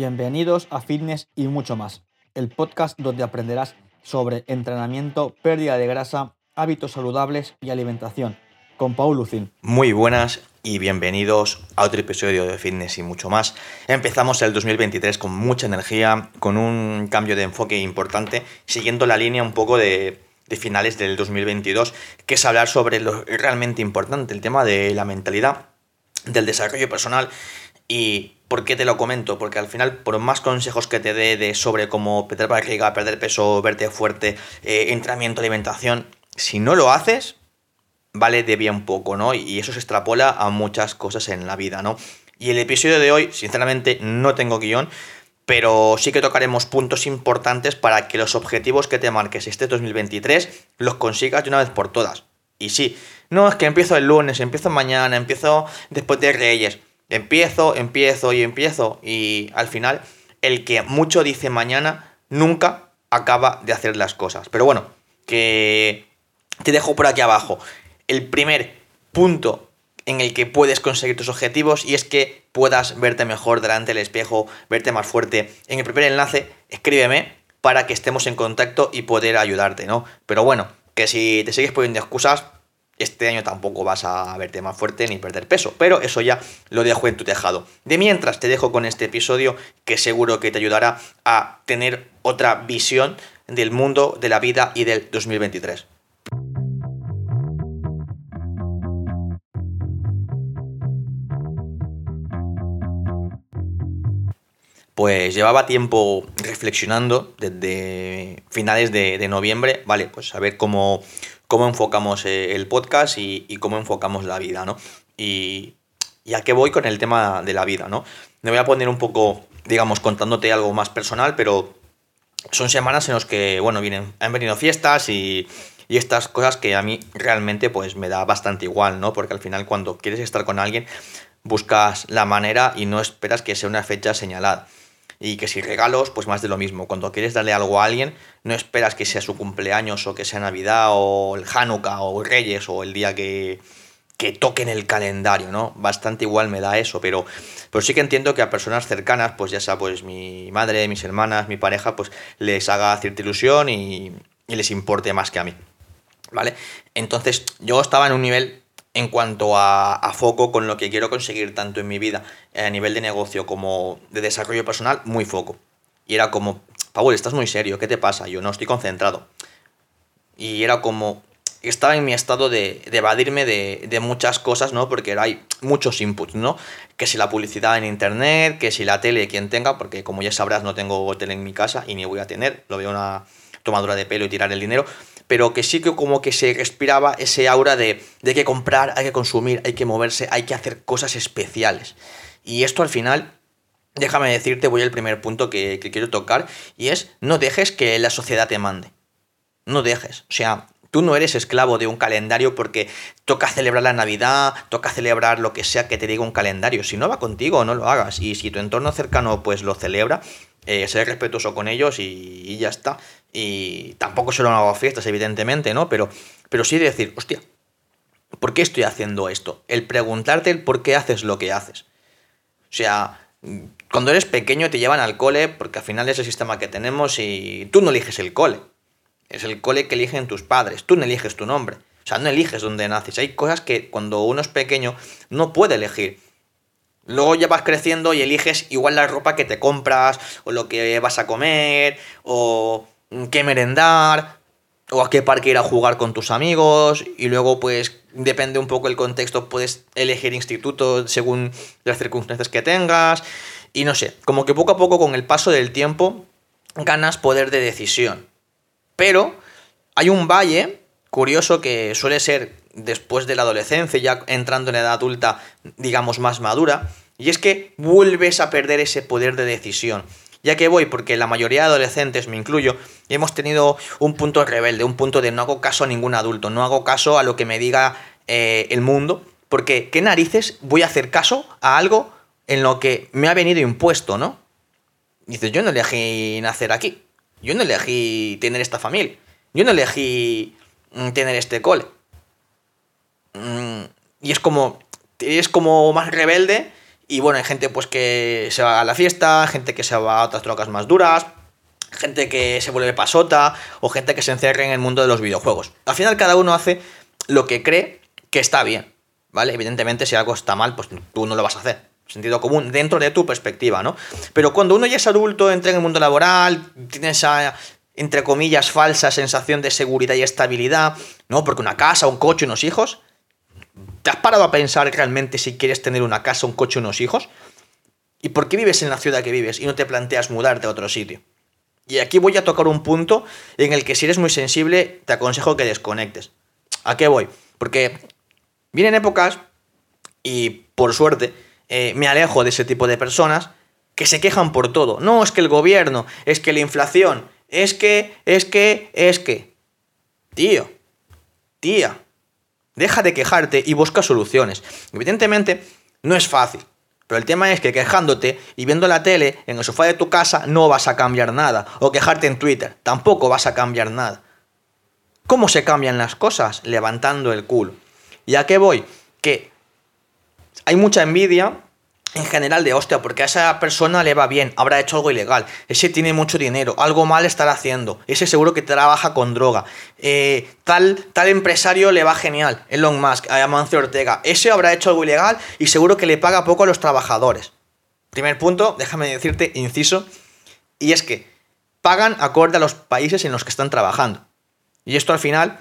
Bienvenidos a Fitness y mucho más, el podcast donde aprenderás sobre entrenamiento, pérdida de grasa, hábitos saludables y alimentación, con Paul Lucin. Muy buenas y bienvenidos a otro episodio de Fitness y mucho más. Empezamos el 2023 con mucha energía, con un cambio de enfoque importante, siguiendo la línea un poco de, de finales del 2022, que es hablar sobre lo realmente importante, el tema de la mentalidad, del desarrollo personal y ¿Por qué te lo comento? Porque al final, por más consejos que te dé de sobre cómo perder barriga, perder peso, verte fuerte, eh, entrenamiento, alimentación, si no lo haces, vale de bien poco, ¿no? Y eso se extrapola a muchas cosas en la vida, ¿no? Y el episodio de hoy, sinceramente, no tengo guion, pero sí que tocaremos puntos importantes para que los objetivos que te marques este 2023 los consigas de una vez por todas. Y sí, no es que empiezo el lunes, empiezo mañana, empiezo después de Reyes. Empiezo, empiezo y empiezo. Y al final, el que mucho dice mañana nunca acaba de hacer las cosas. Pero bueno, que te dejo por aquí abajo. El primer punto en el que puedes conseguir tus objetivos y es que puedas verte mejor delante del espejo, verte más fuerte. En el primer enlace, escríbeme para que estemos en contacto y poder ayudarte, ¿no? Pero bueno, que si te sigues poniendo excusas, este año tampoco vas a verte más fuerte ni perder peso, pero eso ya lo dejo en tu tejado. De mientras te dejo con este episodio que seguro que te ayudará a tener otra visión del mundo, de la vida y del 2023. Pues llevaba tiempo reflexionando desde finales de, de noviembre, vale, pues a ver cómo, cómo enfocamos eh, el podcast y, cómo enfocamos la vida, ¿no? Y, y, a qué voy con el tema de la vida, ¿no? Me voy a poner un poco, digamos, contándote algo más personal, pero son semanas en las que, bueno, vienen, han venido fiestas y, y estas cosas que a mí realmente pues me da bastante igual, ¿no? Porque al final cuando quieres estar con alguien buscas la manera y no esperas que sea una fecha señalada. Y que si regalos, pues más de lo mismo. Cuando quieres darle algo a alguien, no esperas que sea su cumpleaños o que sea Navidad o el Hanukkah o Reyes o el día que, que toquen el calendario, ¿no? Bastante igual me da eso, pero, pero sí que entiendo que a personas cercanas, pues ya sea pues mi madre, mis hermanas, mi pareja, pues les haga cierta ilusión y, y les importe más que a mí, ¿vale? Entonces yo estaba en un nivel en cuanto a, foco con lo que quiero conseguir tanto en mi vida a nivel de negocio como de desarrollo personal, muy foco. Y era como, Paul, estás muy serio, ¿qué te pasa? Yo no estoy concentrado. Y era como, estaba en mi estado de, evadirme de, muchas cosas, ¿no? Porque hay muchos inputs, ¿no? Que si la publicidad en internet, que si la tele, quien tenga, porque como ya sabrás no tengo tele en mi casa y ni voy a tener, lo veo una tomadura de pelo y tirar el dinero, pero que sí que como que se respiraba ese aura de, de que comprar, hay que consumir, hay que moverse, hay que hacer cosas especiales. Y esto al final, déjame decirte, voy al primer punto que, quiero tocar, y es no dejes que la sociedad te mande. No dejes. O sea, Tú no eres esclavo de un calendario porque toca celebrar la Navidad, toca celebrar lo que sea que te diga un calendario. Si no va contigo, no lo hagas. Y si tu entorno cercano pues lo celebra, eh, ser respetuoso con ellos y, ya está. Y tampoco solo hago fiestas, evidentemente, ¿no? Pero, pero sí decir, hostia, ¿por qué estoy haciendo esto? El preguntarte el por qué haces lo que haces. O sea, cuando eres pequeño te llevan al cole porque al final es el sistema que tenemos y tú no eliges el cole. Es el cole que eligen tus padres. Tú no eliges tu nombre. O sea, no eliges dónde naces. Hay cosas que cuando uno es pequeño no puede elegir. Luego ya vas creciendo y eliges igual la ropa que te compras, o lo que vas a comer, o qué merendar, o a qué parque ir a jugar con tus amigos, y luego pues depende un poco el contexto, puedes elegir instituto según las circunstancias que tengas, y no sé, como que poco a poco con el paso del tiempo ganas poder de decisión. Pero hay un valle curioso que suele ser después de la adolescencia, ya entrando en edad adulta, digamos, más madura, y es que vuelves a perder ese poder de decisión. Ya que voy, porque la mayoría de adolescentes, me incluyo, hemos tenido un punto rebelde, un punto de no hago caso a ningún adulto, no hago caso a lo que me diga eh, el mundo, porque ¿qué narices voy a hacer caso a algo en lo que me ha venido impuesto, no? Dices, yo no elegí nacer aquí, yo no elegí tener esta familia, yo no elegí mm, tener este cole. Mm, y es como, es como más rebelde Y bueno, hay gente pues que se va a la fiesta, gente que se va a otras drogas más duras, gente que se vuelve pasota o gente que se encierra en el mundo de los videojuegos. Al final cada uno hace lo que cree que está bien, ¿vale? Evidentemente si algo está mal, pues tú no lo vas a hacer. Sentido común dentro de tu perspectiva, ¿no? Pero cuando uno ya es adulto, entra en el mundo laboral, tiene esa, entre comillas, falsa sensación de seguridad y estabilidad, ¿no? Porque una casa, un coche, unos hijos. ¿Te has parado a pensar realmente si quieres tener una casa, un coche, unos hijos? ¿Y por qué vives en la ciudad que vives y no te planteas mudarte a otro sitio? Y aquí voy a tocar un punto en el que si eres muy sensible, te aconsejo que desconectes. ¿A qué voy? Porque vienen épocas, y por suerte, eh, me alejo de ese tipo de personas que se quejan por todo. No, es que el gobierno, es que la inflación, es que, es que, es que. Tío, tía, deja de quejarte y busca soluciones. Evidentemente, no es fácil. Pero el tema es que quejándote y viendo la tele en el sofá de tu casa no vas a cambiar nada. O quejarte en Twitter, tampoco vas a cambiar nada. ¿Cómo se cambian las cosas? Levantando el culo. ¿Y a qué voy? Que hay mucha envidia en general de hostia, porque a esa persona le va bien, habrá hecho algo ilegal, ese tiene mucho dinero, algo mal estará haciendo, ese seguro que trabaja con droga, eh, tal, tal empresario le va genial, Elon Musk, a Amancio Ortega, ese habrá hecho algo ilegal y seguro que le paga poco a los trabajadores. Primer punto, déjame decirte, inciso, y es que pagan acorde a los países en los que están trabajando. Y esto al final,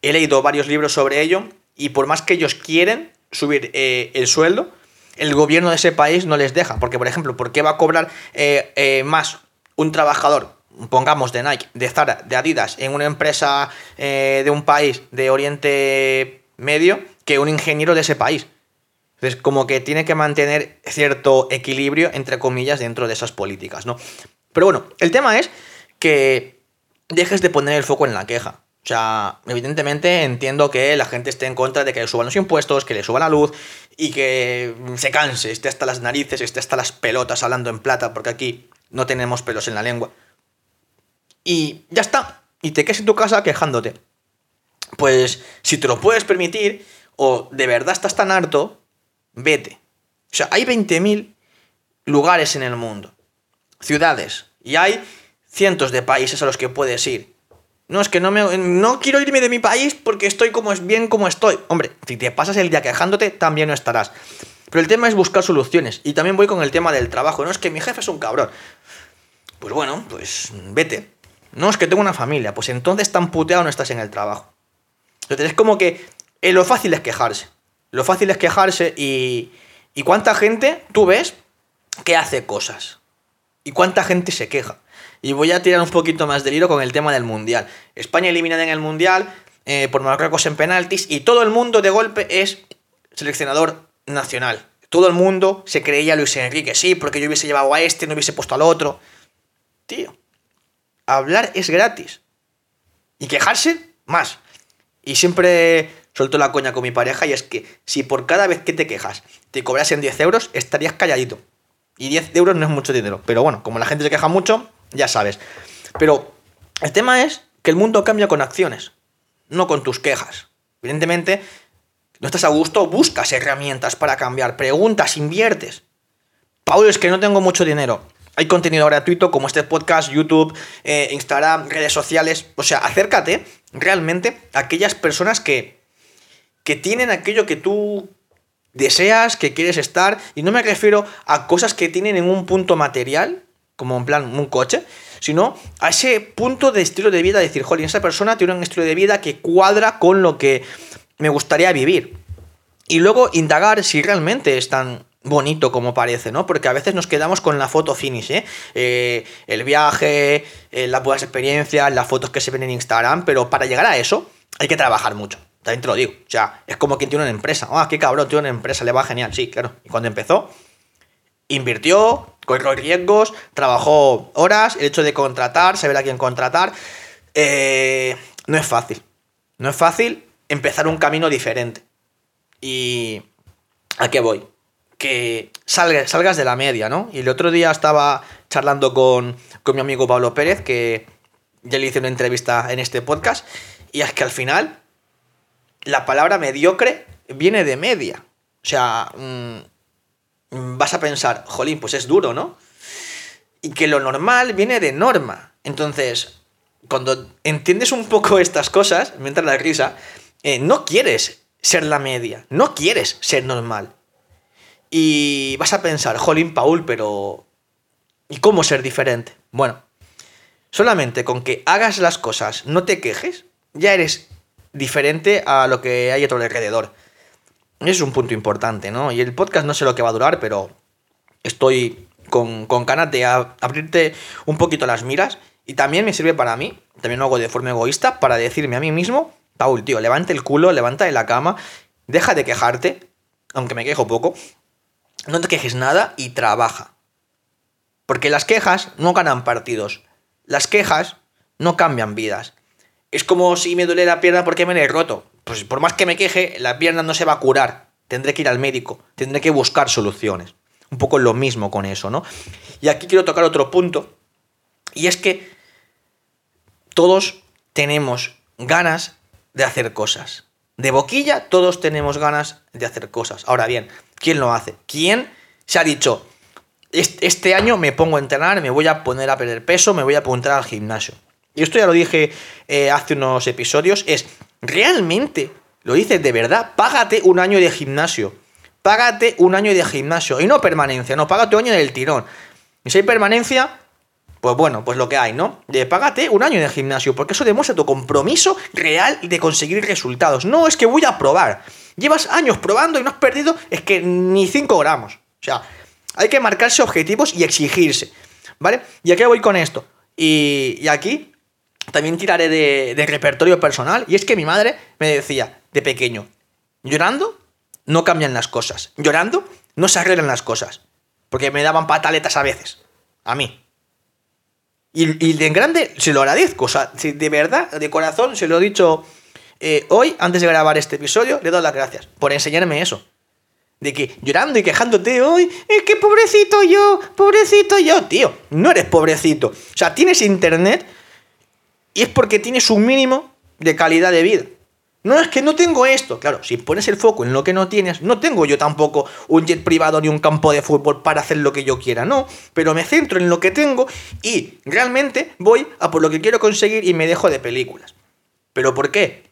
he leído varios libros sobre ello, y por más que ellos quieren subir eh, el sueldo, el gobierno de ese país no les deja. Porque, por ejemplo, ¿por qué va a cobrar eh, eh, más un trabajador, pongamos de Nike, de Zara, de Adidas, en una empresa de un país de Oriente Medio, que un ingeniero de ese país? Entonces, como que tiene que mantener cierto equilibrio, entre comillas, dentro de esas políticas, ¿no? Pero bueno, el tema es que dejes de poner el foco en la queja. O sea, evidentemente entiendo que la gente esté en contra de que le suban los impuestos, que le suba la luz y que se canse, esté hasta las narices, esté hasta las pelotas hablando en plata, porque aquí no tenemos pelos en la lengua. Y ya está. Y te quedes en tu casa quejándote. Pues si te lo puedes permitir, o de verdad estás tan harto, vete. O sea, hay 20.000 lugares en el mundo, ciudades, y hay cientos de países a los que puedes ir. No, es que no me. No quiero irme de mi país porque estoy como es bien como estoy. Hombre, si te pasas el día quejándote, también no estarás. Pero el tema es buscar soluciones. Y también voy con el tema del trabajo. No es que mi jefe es un cabrón. Pues bueno, pues vete. No, es que tengo una familia. Pues entonces tan puteado no estás en el trabajo. Entonces es como que eh, lo fácil es quejarse. Lo fácil es quejarse y. ¿Y cuánta gente tú ves que hace cosas? ¿Y cuánta gente se queja? Y voy a tirar un poquito más del hilo con el tema del Mundial. España eliminada en el Mundial eh, por Marruecos en penaltis y todo el mundo de golpe es seleccionador nacional. Todo el mundo se creía Luis Enrique, sí, porque yo hubiese llevado a este, no hubiese puesto al otro. Tío, hablar es gratis. Y quejarse, más. Y siempre suelto la coña con mi pareja y es que si por cada vez que te quejas te cobrasen 10 euros, estarías calladito. Y 10 euros no es mucho dinero. Pero bueno, como la gente se queja mucho, ya sabes. Pero el tema es que el mundo cambia con acciones, no con tus quejas. Evidentemente, no estás a gusto, buscas herramientas para cambiar, preguntas, inviertes. Paulo, es que no tengo mucho dinero. Hay contenido gratuito como este podcast, YouTube, eh, Instagram, redes sociales. O sea, acércate realmente a aquellas personas que, que tienen aquello que tú deseas, que quieres estar. Y no me refiero a cosas que tienen en un punto material, como en plan un coche, sino a ese punto de estilo de vida, decir, jolín, esa persona tiene un estilo de vida que cuadra con lo que me gustaría vivir. Y luego indagar si realmente es tan bonito como parece, ¿no? Porque a veces nos quedamos con la foto finish, ¿eh? eh el viaje, eh, las buenas experiencias, las fotos que se ven en Instagram, pero para llegar a eso hay que trabajar mucho. También te lo digo. O sea, es como quien tiene una empresa. Ah, qué cabrón, tiene una empresa, le va genial. Sí, claro. Y cuando empezó, invirtió, corrió riesgos, trabajó horas, el hecho de contratar, saber a quién contratar, eh, no es fácil. No es fácil empezar un camino diferente. ¿Y a qué voy? Que salgas, salgas de la media, ¿no? Y el otro día estaba charlando con, con mi amigo Pablo Pérez, que ya le hice una entrevista en este podcast, y es que al final la palabra mediocre viene de media. O sea, mm, vas a pensar, jolín, pues es duro, ¿no? Y que lo normal viene de norma. Entonces, cuando entiendes un poco estas cosas, me entra la risa, eh, no quieres ser la media, no quieres ser normal. Y vas a pensar, jolín, Paul, pero... ¿Y cómo ser diferente? Bueno, solamente con que hagas las cosas, no te quejes, ya eres diferente a lo que hay a tu alrededor. Es un punto importante, ¿no? Y el podcast no sé lo que va a durar, pero estoy con, con ganas de abrirte un poquito las miras. Y también me sirve para mí, también lo hago de forma egoísta, para decirme a mí mismo, Paul, tío, levante el culo, levanta de la cama, deja de quejarte, aunque me quejo poco, no te quejes nada y trabaja. Porque las quejas no ganan partidos. Las quejas no cambian vidas. Es como si me duele la pierna porque me la he roto. Pues por más que me queje, la pierna no se va a curar. Tendré que ir al médico, tendré que buscar soluciones. Un poco lo mismo con eso, ¿no? Y aquí quiero tocar otro punto. Y es que todos tenemos ganas de hacer cosas. De boquilla todos tenemos ganas de hacer cosas. Ahora bien, ¿quién lo hace? ¿Quién se ha dicho, este año me pongo a entrenar, me voy a poner a perder peso, me voy a apuntar al gimnasio? Y esto ya lo dije eh, hace unos episodios, es, ¿realmente lo dices de verdad? Págate un año de gimnasio. Págate un año de gimnasio. Y no permanencia, no, págate un año del tirón. Y si hay permanencia, pues bueno, pues lo que hay, ¿no? De págate un año de gimnasio, porque eso demuestra tu compromiso real de conseguir resultados. No es que voy a probar. Llevas años probando y no has perdido, es que ni 5 gramos. O sea, hay que marcarse objetivos y exigirse, ¿vale? Y aquí voy con esto. Y, aquí también tiraré de, de repertorio personal. Y es que mi madre me decía de pequeño, llorando no cambian las cosas. Llorando no se arreglan las cosas. Porque me daban pataletas a veces. A mí. Y, y en grande se lo agradezco. O sea, de verdad, de corazón, se lo he dicho eh, hoy, antes de grabar este episodio, le doy las gracias por enseñarme eso. De que llorando y quejándote hoy, es que pobrecito yo, pobrecito yo, tío, no eres pobrecito. O sea, tienes internet y es porque tienes un mínimo de calidad de vida. No es que no tengo esto. Claro, si pones el foco en lo que no tienes, no tengo yo tampoco un jet privado ni un campo de fútbol para hacer lo que yo quiera, no. Pero me centro en lo que tengo y realmente voy a por lo que quiero conseguir y me dejo de películas. ¿Pero por qué?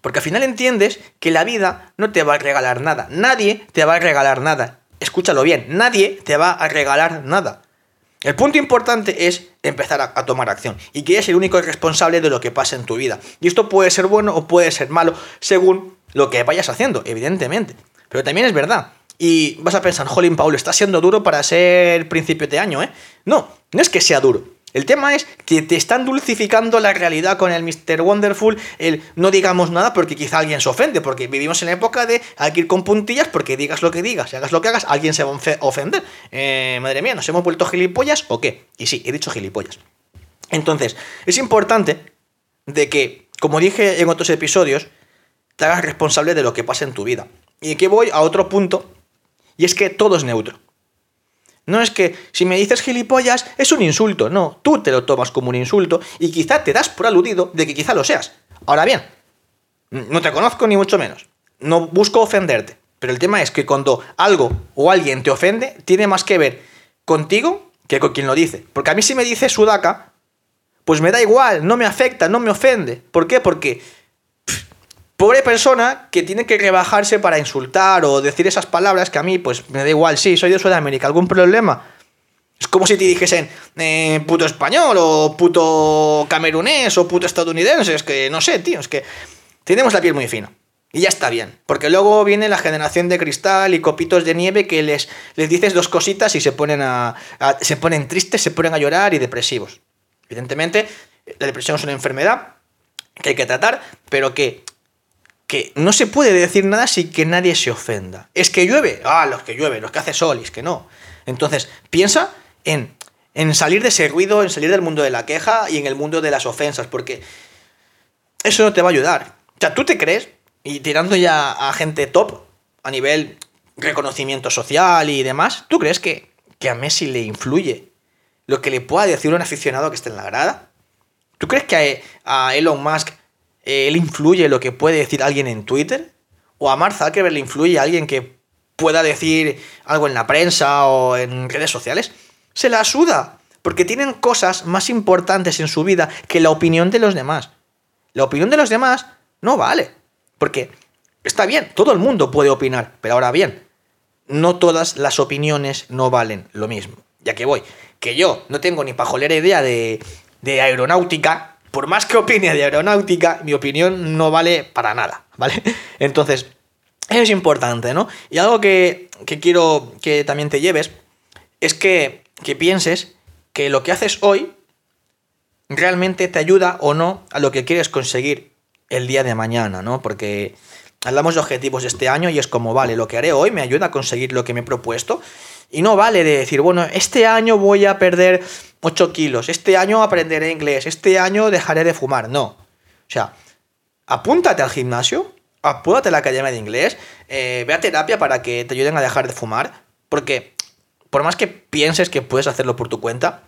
Porque al final entiendes que la vida no te va a regalar nada. Nadie te va a regalar nada. Escúchalo bien, nadie te va a regalar nada. El punto importante es empezar a, tomar acción y que eres el único responsable de lo que pasa en tu vida. Y esto puede ser bueno o puede ser malo según lo que vayas haciendo, evidentemente. Pero también es verdad. Y vas a pensar, Jolín Paul, está siendo duro para ser principio de año, ¿eh? No, no es que sea duro. El tema es que te están dulcificando la realidad con el Mr. Wonderful, el no digamos nada porque quizá alguien se ofende, porque vivimos en la época de hay que ir con puntillas porque digas lo que digas, y hagas lo que hagas, alguien se va a ofender. Eh, madre mía, ¿nos hemos vuelto gilipollas o qué? Y sí, he dicho gilipollas. Entonces, es importante de que, como dije en otros episodios, te hagas responsable de lo que pasa en tu vida. Y aquí voy a otro punto, y es que todo es neutro. No es que si me dices gilipollas es un insulto, no, tú te lo tomas como un insulto y quizá te das por aludido de que quizá lo seas. Ahora bien, no te conozco ni mucho menos, no busco ofenderte, pero el tema es que cuando algo o alguien te ofende, tiene más que ver contigo que con quien lo dice. Porque a mí si me dice sudaca, pues me da igual, no me afecta, no me ofende. ¿Por qué? Porque Pobre persona que tiene que rebajarse para insultar o decir esas palabras que a mí, pues me da igual, sí, soy de Sudamérica, ¿algún problema? Es como si te dijesen eh, puto español o puto camerunés o puto estadounidense. Es que no sé, tío, es que tenemos la piel muy fina. Y ya está bien. Porque luego viene la generación de cristal y copitos de nieve que les, les dices dos cositas y se ponen, a, se ponen tristes, se ponen a llorar y depresivos. Evidentemente, la depresión es una enfermedad que hay que tratar, pero que que no se puede decir nada sin que nadie se ofenda. Es que llueve, ah, los que llueve, los que hace sol, y es que no. Entonces, piensa en, en salir de ese ruido, en salir del mundo de la queja y en el mundo de las ofensas, porque eso no te va a ayudar. O sea, tú te crees, y tirando ya a gente top, a nivel reconocimiento social y demás, ¿tú crees que, que a Messi le influye lo que le pueda decir un aficionado que esté en la grada? ¿Tú crees que a, a Elon Musk él influye lo que puede decir alguien en Twitter? ¿O a Mark Zuckerberg le influye alguien que pueda decir algo en la prensa o en redes sociales, se la suda, porque tienen cosas más importantes en su vida que la opinión de los demás. La opinión de los demás no vale, porque está bien, todo el mundo puede opinar, pero ahora bien, no todas las opiniones no valen lo mismo. Ya que voy, que yo no tengo ni pajolera idea de, de aeronáutica, por más que opine de aeronáutica, mi opinión no vale para nada, ¿vale? Entonces, eso es importante, ¿no? Y algo que, quiero que también te lleves es que, que pienses que lo que haces hoy realmente te ayuda o no a lo que quieres conseguir el día de mañana, ¿no? Porque hablamos de objetivos de este año y es como, vale, lo que haré hoy me ayuda a conseguir lo que me he propuesto. Y no vale de decir, bueno, este año voy a perder 8 kilos, este año aprenderé inglés, este año dejaré de fumar. No. O sea, apúntate al gimnasio, apúntate a la academia de inglés, eh, ve a terapia para que te ayuden a dejar de fumar. Porque por más que pienses que puedes hacerlo por tu cuenta,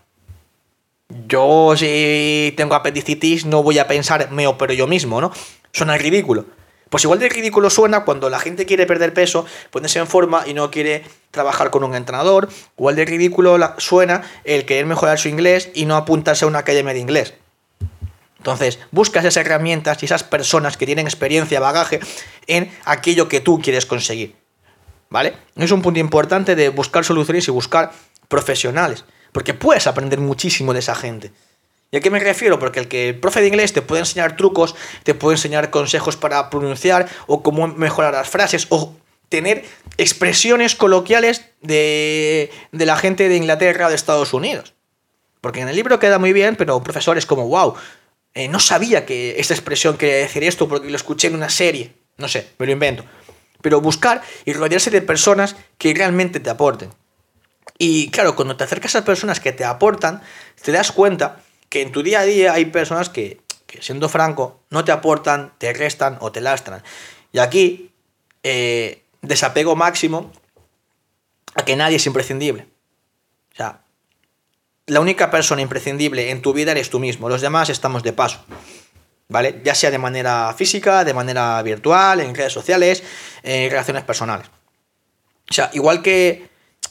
yo si tengo apendicitis no voy a pensar me opero yo mismo, ¿no? Suena ridículo. Pues igual de ridículo suena cuando la gente quiere perder peso, ponerse en forma y no quiere trabajar con un entrenador. Igual de ridículo suena el querer mejorar su inglés y no apuntarse a una academia de inglés. Entonces, buscas esas herramientas y esas personas que tienen experiencia, bagaje en aquello que tú quieres conseguir. ¿Vale? Es un punto importante de buscar soluciones y buscar profesionales. Porque puedes aprender muchísimo de esa gente. ¿Y a qué me refiero? Porque el que el profe de inglés te puede enseñar trucos, te puede enseñar consejos para pronunciar o cómo mejorar las frases o tener expresiones coloquiales de, la gente de Inglaterra o de Estados Unidos. Porque en el libro queda muy bien, pero profesor es como, wow, eh, no sabía que esta expresión quería decir esto porque lo escuché en una serie. No sé, me lo invento. Pero buscar y rodearse de personas que realmente te aporten. Y claro, cuando te acercas a personas que te aportan, te das cuenta que en tu día a día hay personas que, siendo franco, no te aportan, te restan o te lastran. Y aquí, eh, desapego máximo a que nadie es imprescindible. O sea, la única persona imprescindible en tu vida eres tú mismo, los demás estamos de paso. ¿Vale? Ya sea de manera física, de manera virtual, en redes sociales, en relaciones personales. O sea, igual que,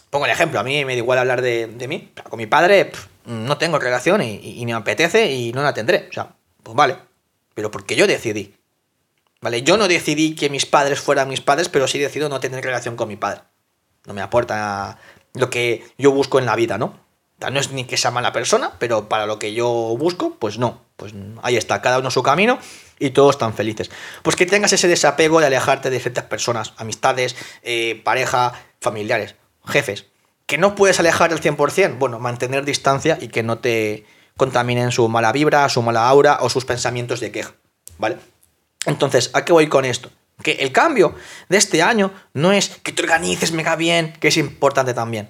pongo el ejemplo, a mí me da igual hablar de mí, con mi padre, no tengo relación y, me apetece y no la tendré. O sea, pues vale. Pero porque yo decidí. ¿Vale? Yo no decidí que mis padres fueran mis padres, pero sí decido no tener relación con mi padre. No me aporta lo que yo busco en la vida, ¿no? No es ni que sea mala persona, pero para lo que yo busco, pues no. Pues ahí está, cada uno su camino y todos están felices. Pues que tengas ese desapego de alejarte de ciertas personas, amistades, eh, pareja, familiares, jefes que no puedes alejar al 100%, bueno, mantener distancia y que no te contaminen su mala vibra, su mala aura o sus pensamientos de queja, ¿vale? Entonces, ¿a qué voy con esto? Que el cambio de este año no es que te organices mega bien, que es importante también,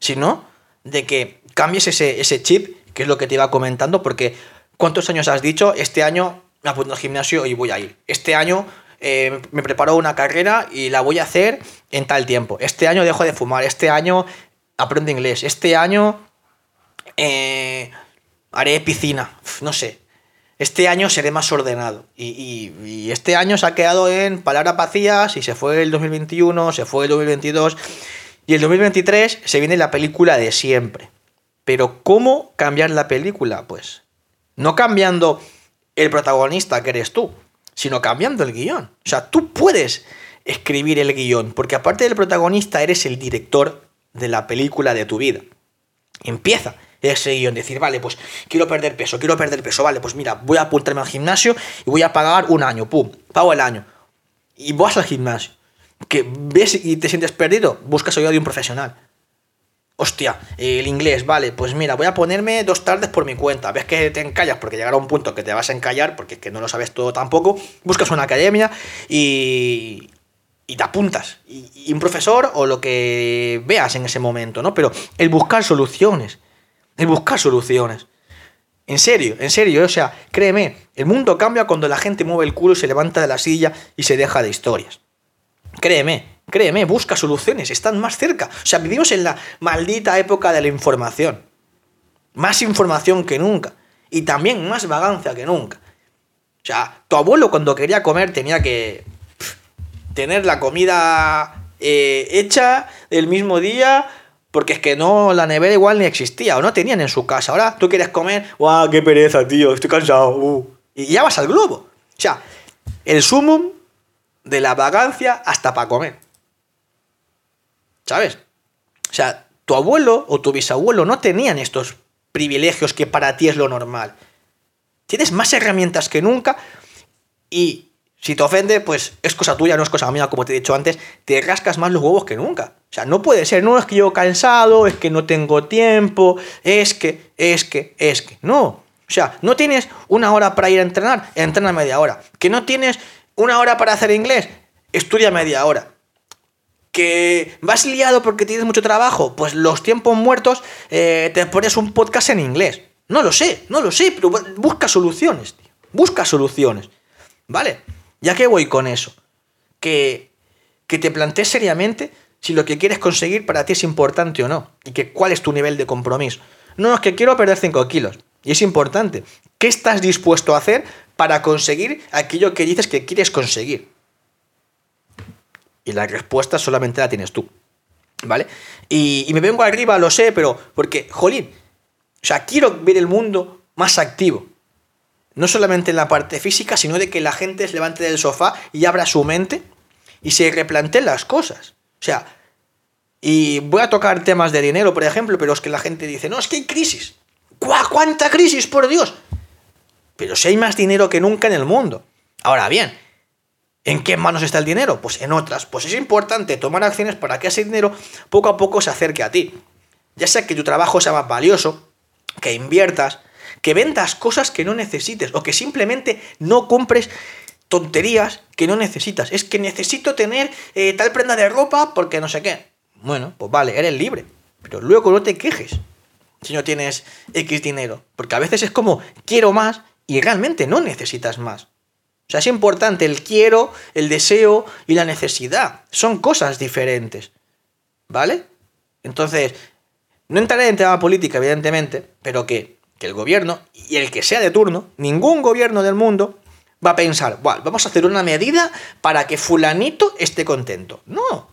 sino de que cambies ese, ese chip, que es lo que te iba comentando, porque ¿cuántos años has dicho? Este año me apunto al gimnasio y voy a ir. Este año eh, me preparo una carrera y la voy a hacer en tal tiempo. Este año dejo de fumar. Este año aprendo inglés. Este año eh, haré piscina, no sé. Este año seré más ordenado. Y, este año se ha quedado en palabras vacías y se fue el 2021, se fue el 2022 y el 2023 se viene la película de siempre. Pero ¿cómo cambiar la película? Pues no cambiando el protagonista que eres tú, sino cambiando el guion. O sea, tú puedes escribir el guion, porque aparte del protagonista eres el director de la película de tu vida. Empieza ese guion, decir, vale, pues quiero perder peso, quiero perder peso, vale, pues mira, voy a apuntarme al gimnasio y voy a pagar un año, pum, pago el año. Y vas al gimnasio. Que ves y te sientes perdido, buscas ayuda de un profesional. Hostia, el inglés, vale, pues mira, voy a ponerme dos tardes por mi cuenta. Ves que te encallas porque llegará un punto que te vas a encallar porque es que no lo sabes todo tampoco. Buscas una academia y, y te apuntas. Y, un profesor o lo que veas en ese momento, ¿no? Pero el buscar soluciones. El buscar soluciones. En serio, en serio, o sea, créeme, el mundo cambia cuando la gente mueve el culo y se levanta de la silla y se deja de historias. Créeme, créeme, busca soluciones, están más cerca. O sea, vivimos en la maldita época de la información. Más información que nunca. Y también más vagancia que nunca. O sea, tu abuelo cuando quería comer tenía que tener la comida eh, hecha el mismo día porque es que no, la nevera igual ni existía o no tenían en su casa. Ahora tú quieres comer, ¡guau, qué pereza, tío! Estoy cansado. uh". Y ya vas al globo. O sea, el sumum de la vagancia hasta para comer. ¿Sabes? O sea, tu abuelo o tu bisabuelo no tenían estos privilegios que para ti es lo normal. Tienes más herramientas que nunca y si te ofende, pues es cosa tuya, no es cosa mía, como te he dicho antes, te rascas más los huevos que nunca. O sea, no puede ser, no es que yo cansado, es que no tengo tiempo, es que, es que, es que. No. O sea, no tienes una hora para ir a entrenar, entrena media hora. Que no tienes una hora para hacer inglés, estudia media hora. Que vas liado porque tienes mucho trabajo, pues los tiempos muertos eh, te pones un podcast en inglés. No lo sé, no lo sé, pero busca soluciones, tío. Busca soluciones. ¿Vale? ¿Ya qué voy con eso? Que, que te plantees seriamente si lo que quieres conseguir para ti es importante o no. Y que cuál es tu nivel de compromiso. No, es que quiero perder 5 kilos. Y es importante. ¿Qué estás dispuesto a hacer para conseguir aquello que dices que quieres conseguir? Y la respuesta solamente la tienes tú. ¿Vale? Y, y me vengo arriba, lo sé, pero porque, jolín, o sea, quiero ver el mundo más activo. No solamente en la parte física, sino de que la gente se levante del sofá y abra su mente y se replantee las cosas. O sea, y voy a tocar temas de dinero, por ejemplo, pero es que la gente dice, no, es que hay crisis. ¿Cuánta crisis, por Dios? Pero si hay más dinero que nunca en el mundo. Ahora bien, ¿en qué manos está el dinero? Pues en otras. Pues es importante tomar acciones para que ese dinero poco a poco se acerque a ti. Ya sea que tu trabajo sea más valioso, que inviertas, que vendas cosas que no necesites o que simplemente no compres tonterías que no necesitas. Es que necesito tener eh, tal prenda de ropa porque no sé qué. Bueno, pues vale, eres libre. Pero luego no te quejes si no tienes X dinero. Porque a veces es como, quiero más y realmente no necesitas más. O sea, es importante el quiero, el deseo y la necesidad. Son cosas diferentes. ¿Vale? Entonces, no entraré en tema política, evidentemente, pero que, que el gobierno, y el que sea de turno, ningún gobierno del mundo va a pensar, vamos a hacer una medida para que fulanito esté contento. No.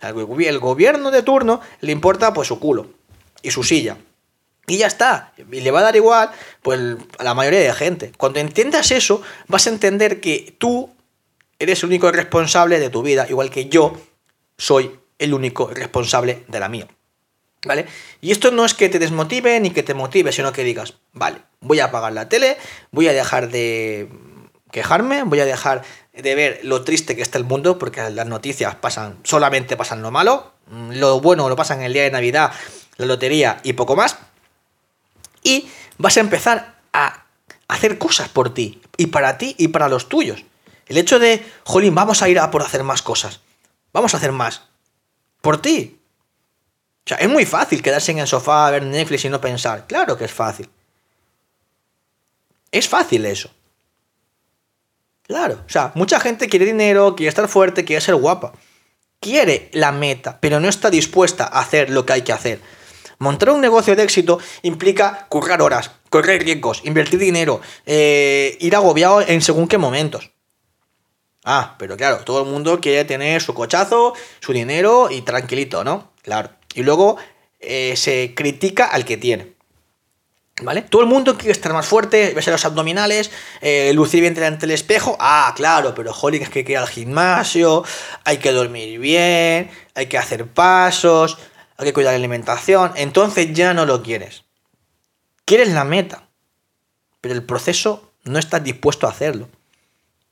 El gobierno de turno le importa pues su culo y su silla. Y ya está. Y le va a dar igual pues a la mayoría de gente. Cuando entiendas eso, vas a entender que tú eres el único responsable de tu vida, igual que yo soy el único responsable de la mía. ¿Vale? Y esto no es que te desmotive ni que te motive, sino que digas, vale, voy a apagar la tele, voy a dejar de quejarme, voy a dejar de ver lo triste que está el mundo, porque las noticias pasan, solamente pasan lo malo, lo bueno lo pasan el día de Navidad, la lotería y poco más. Y vas a empezar a hacer cosas por ti, y para ti y para los tuyos. El hecho de, jolín, vamos a ir a por hacer más cosas, vamos a hacer más, por ti. O sea, es muy fácil quedarse en el sofá a ver Netflix y no pensar. Claro que es fácil. Es fácil eso. Claro, o sea, mucha gente quiere dinero, quiere estar fuerte, quiere ser guapa. Quiere la meta, pero no está dispuesta a hacer lo que hay que hacer. Montar un negocio de éxito implica currar horas, correr riesgos, invertir dinero, eh, ir agobiado en según qué momentos. Ah, pero claro, todo el mundo quiere tener su cochazo, su dinero y tranquilito, ¿no? Claro. Y luego eh, se critica al que tiene. ¿Vale? Todo el mundo quiere estar más fuerte, verse los abdominales, eh, lucir bien delante del espejo. Ah, claro, pero jolín, es que hay que ir al gimnasio, hay que dormir bien, hay que hacer pasos, hay que cuidar la alimentación. Entonces ya no lo quieres. Quieres la meta, pero el proceso no estás dispuesto a hacerlo.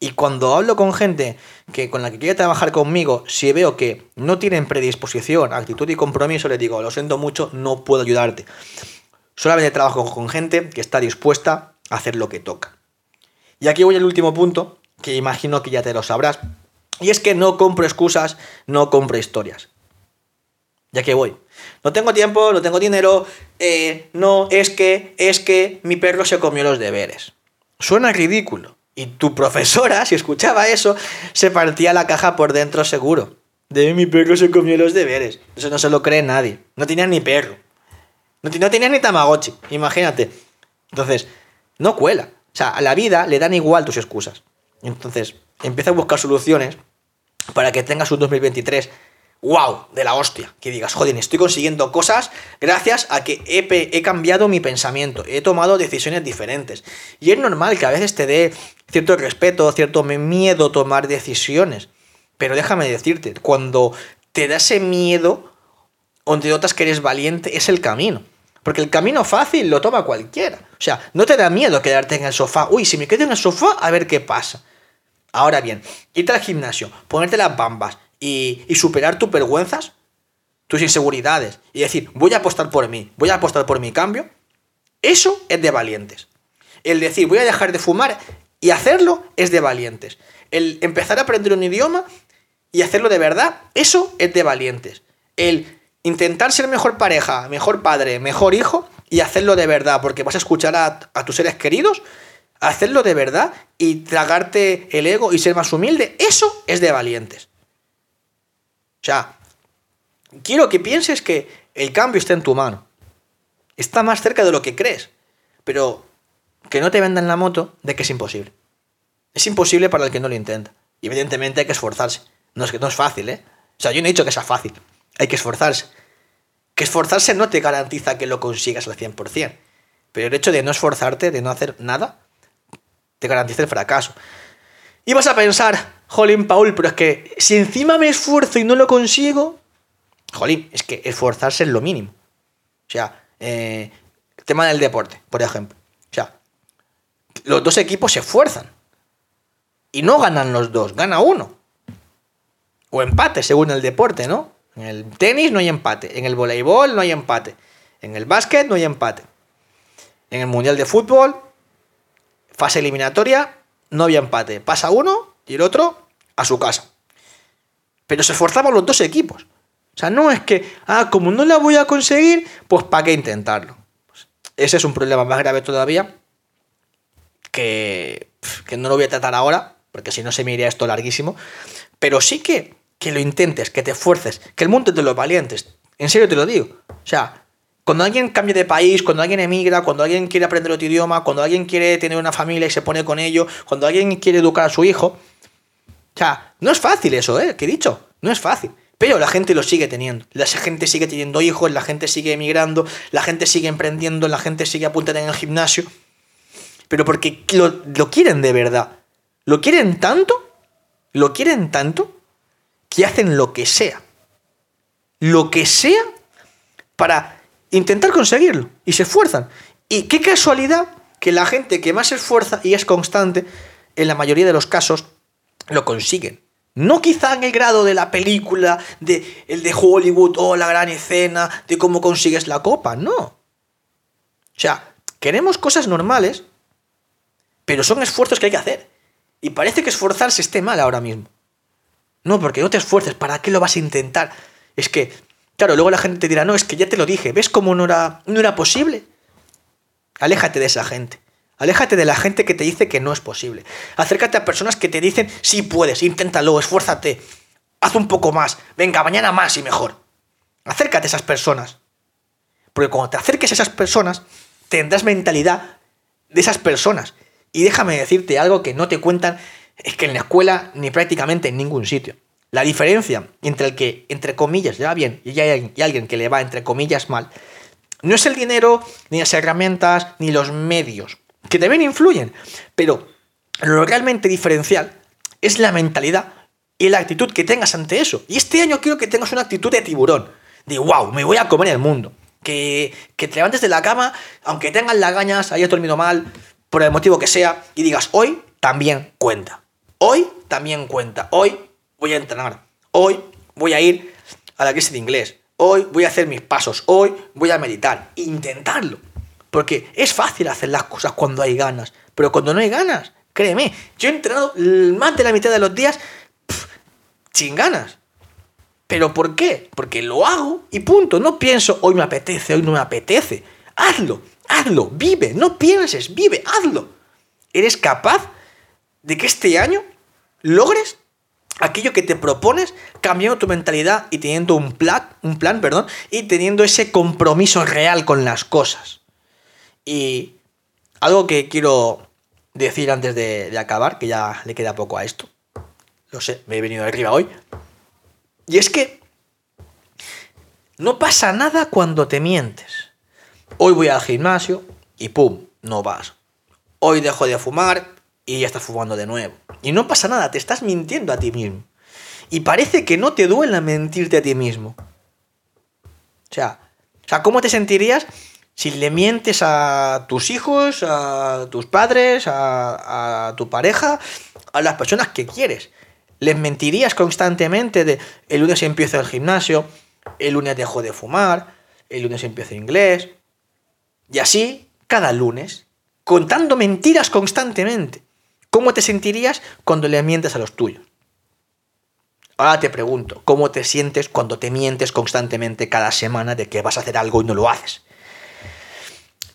Y cuando hablo con gente que con la que quiere trabajar conmigo, si veo que no tienen predisposición, actitud y compromiso, les digo, lo siento mucho, no puedo ayudarte. Solamente trabajo con gente que está dispuesta a hacer lo que toca. Y aquí voy al último punto, que imagino que ya te lo sabrás. Y es que no compro excusas, no compro historias. Ya que voy. No tengo tiempo, no tengo dinero, eh, no, es que, es que mi perro se comió los deberes. Suena ridículo. Y tu profesora, si escuchaba eso, se partía la caja por dentro seguro. De mi perro se comió los deberes. Eso no se lo cree nadie. No tenía ni perro. No, tenía ni Tamagotchi, imagínate. Entonces, no cuela. O sea, a la vida le dan igual tus excusas. Entonces, empieza a buscar soluciones para que tengas un 2023 wow, de la hostia. Que digas, joder, estoy consiguiendo cosas gracias a que he, he, cambiado mi pensamiento, he tomado decisiones diferentes. Y es normal que a veces te dé cierto respeto, cierto miedo tomar decisiones. Pero déjame decirte, cuando te da ese miedo, donde notas que eres valiente, es el camino. Porque el camino fácil lo toma cualquiera. O sea, no te da miedo quedarte en el sofá. Uy, si me quedo en el sofá, a ver qué pasa. Ahora bien, irte al gimnasio, ponerte las bambas, y, superar tus vergüenzas, tus inseguridades y decir, voy a apostar por mí, voy a apostar por mi cambio, eso es de valientes. El decir, voy a dejar de fumar y hacerlo es de valientes. El empezar a aprender un idioma y hacerlo de verdad, eso es de valientes. El intentar ser mejor pareja, mejor padre, mejor hijo y hacerlo de verdad, porque vas a escuchar a, tus seres queridos, hacerlo de verdad y tragarte el ego y ser más humilde, eso es de valientes. O sea, quiero que pienses que el cambio está en tu mano. Está más cerca de lo que crees. Pero que no te vendan la moto de que es imposible. Es imposible para el que no lo intenta. Y evidentemente hay que esforzarse. No es que no es fácil, ¿eh? O sea, yo no he dicho que sea fácil. Hay que esforzarse. Que esforzarse no te garantiza que lo consigas al 100%. Pero el hecho de no esforzarte, de no hacer nada, te garantiza el fracaso. Y vas a pensar, jolín, Paul, pero es que si encima me esfuerzo y no lo consigo, jolín, es que esforzarse es lo mínimo. O sea, eh, tema del deporte, por ejemplo. O sea, los dos equipos se esfuerzan. Y no ganan los dos, gana uno. O empate, según el deporte, ¿no? En el tenis no hay empate, en el voleibol no hay empate, en el básquet no hay empate. En el Mundial de Fútbol, fase eliminatoria, no había empate. Pasa uno y el otro a su casa. Pero se esforzaban los dos equipos. O sea, no es que, ah, como no la voy a conseguir, pues ¿para qué intentarlo? Pues, ese es un problema más grave todavía, que, que no lo voy a tratar ahora, porque si no se me iría esto larguísimo. Pero sí que, que lo intentes, que te esfuerces, que el mundo es de los valientes. En serio te lo digo. O sea, cuando alguien cambia de país, cuando alguien emigra, cuando alguien quiere aprender otro idioma, cuando alguien quiere tener una familia y se pone con ello, cuando alguien quiere educar a su hijo. O sea, no es fácil eso, ¿eh? Que he dicho, no es fácil. Pero la gente lo sigue teniendo. La gente sigue teniendo hijos, la gente sigue emigrando, la gente sigue emprendiendo, la gente sigue apuntada en el gimnasio. Pero porque lo, lo quieren de verdad. Lo quieren tanto, lo quieren tanto, que hacen lo que sea. Lo que sea para intentar conseguirlo y se esfuerzan. Y qué casualidad que la gente que más se esfuerza y es constante, en la mayoría de los casos, lo consiguen. No quizá en el grado de la película, de el de Hollywood o la gran escena, de cómo consigues la copa, no. O sea, queremos cosas normales, pero son esfuerzos que hay que hacer. Y parece que esforzarse esté mal ahora mismo. No, porque no te esfuerces, ¿para qué lo vas a intentar? Es que Claro, luego la gente te dirá, no, es que ya te lo dije, ¿ves cómo no era, no era posible? Aléjate de esa gente. Aléjate de la gente que te dice que no es posible. Acércate a personas que te dicen, sí puedes, inténtalo, esfuérzate, haz un poco más, venga, mañana más y mejor. Acércate a esas personas. Porque cuando te acerques a esas personas, tendrás mentalidad de esas personas. Y déjame decirte algo que no te cuentan, es que en la escuela ni prácticamente en ningún sitio. La diferencia entre el que, entre comillas, le va bien y hay alguien que le va, entre comillas, mal, no es el dinero, ni las herramientas, ni los medios, que también influyen, pero lo realmente diferencial es la mentalidad y la actitud que tengas ante eso. Y este año quiero que tengas una actitud de tiburón, de wow, me voy a comer el mundo. Que, que te levantes de la cama, aunque tengas lagañas, hayas dormido mal, por el motivo que sea, y digas, hoy también cuenta. Hoy también cuenta. Hoy voy a entrenar. Hoy voy a ir a la clase de inglés. Hoy voy a hacer mis pasos. Hoy voy a meditar. Intentarlo. Porque es fácil hacer las cosas cuando hay ganas. Pero cuando no hay ganas, créeme, yo he entrenado más de la mitad de los días sin ganas. ¿Pero por qué? Porque lo hago y punto. No pienso, hoy me apetece, hoy no me apetece. Hazlo, hazlo, vive, no pienses, vive, hazlo. ¿Eres capaz de que este año logres aquello que te propones cambiando tu mentalidad y teniendo un plan, un plan perdón, y teniendo ese compromiso real con las cosas. Y algo que quiero decir antes de, acabar, que ya le queda poco a esto. Lo sé, me he venido de arriba hoy. Y es que No pasa nada cuando te mientes. Hoy voy al gimnasio y pum, no vas. Hoy dejo de fumar y ya estás fumando de nuevo. Y no pasa nada, te estás mintiendo a ti mismo. Y parece que no te duele mentirte a ti mismo. O sea, o sea, ¿cómo te sentirías si le mientes a tus hijos, a tus padres, a, tu pareja, a las personas que quieres? Les mentirías constantemente de el lunes empiezo el gimnasio, el lunes dejo de fumar, el lunes empiezo inglés. Y así, cada lunes, contando mentiras constantemente. ¿Cómo te sentirías cuando le mientes a los tuyos? Ahora te pregunto, ¿cómo te sientes cuando te mientes constantemente cada semana de que vas a hacer algo y no lo haces?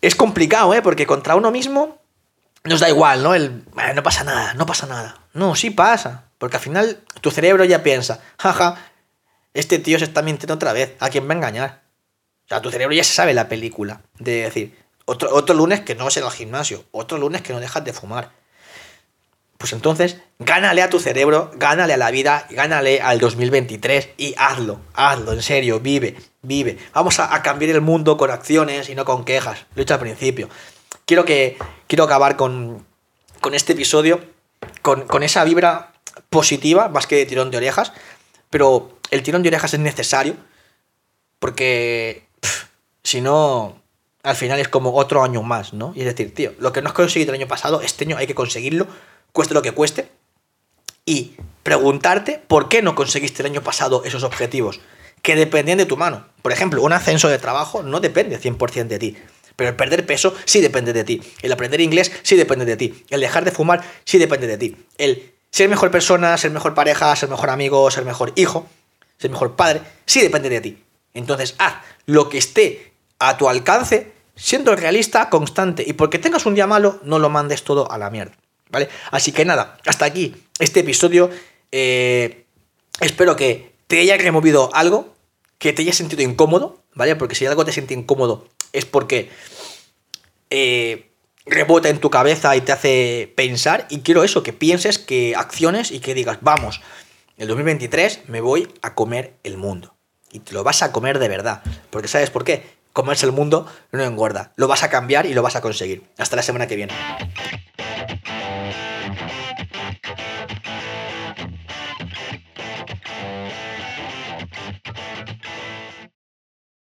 Es complicado, ¿eh? Porque contra uno mismo nos da igual, ¿no? El, no pasa nada, no pasa nada. No, sí pasa. Porque al final tu cerebro ya piensa, jaja, este tío se está mintiendo otra vez, ¿a quién va a engañar? O sea, tu cerebro ya se sabe la película. De decir, otro, otro lunes que no vas al gimnasio, otro lunes que no dejas de fumar. Pues entonces, gánale a tu cerebro, gánale a la vida, gánale al 2023 y hazlo, hazlo, en serio, vive, vive. Vamos a, cambiar el mundo con acciones y no con quejas. Lo he dicho al principio. Quiero, que, quiero acabar con, con este episodio, con, con esa vibra positiva, más que de tirón de orejas, pero el tirón de orejas es necesario porque si no, al final es como otro año más, ¿no? Y es decir, tío, lo que no has conseguido el año pasado, este año hay que conseguirlo, cueste lo que cueste, y preguntarte por qué no conseguiste el año pasado esos objetivos que dependían de tu mano. Por ejemplo, un ascenso de trabajo no depende 100% de ti. Pero el perder peso sí depende de ti. El aprender inglés sí depende de ti. El dejar de fumar sí depende de ti. El ser mejor persona, ser mejor pareja, ser mejor amigo, ser mejor hijo, ser mejor padre, sí depende de ti. Entonces, haz lo que esté a tu alcance, siendo realista, constante. Y porque tengas un día malo, no lo mandes todo a la mierda. ¿Vale? Así que nada, hasta aquí este episodio. Eh, espero que te haya removido algo, que te haya sentido incómodo, ¿vale? Porque si algo te siente incómodo es porque eh, rebota en tu cabeza y te hace pensar. Y quiero eso, que pienses, que acciones y que digas, vamos, el 2023 me voy a comer el mundo. Y te lo vas a comer de verdad. Porque ¿sabes por qué? Comerse el mundo no engorda. Lo vas a cambiar y lo vas a conseguir. Hasta la semana que viene.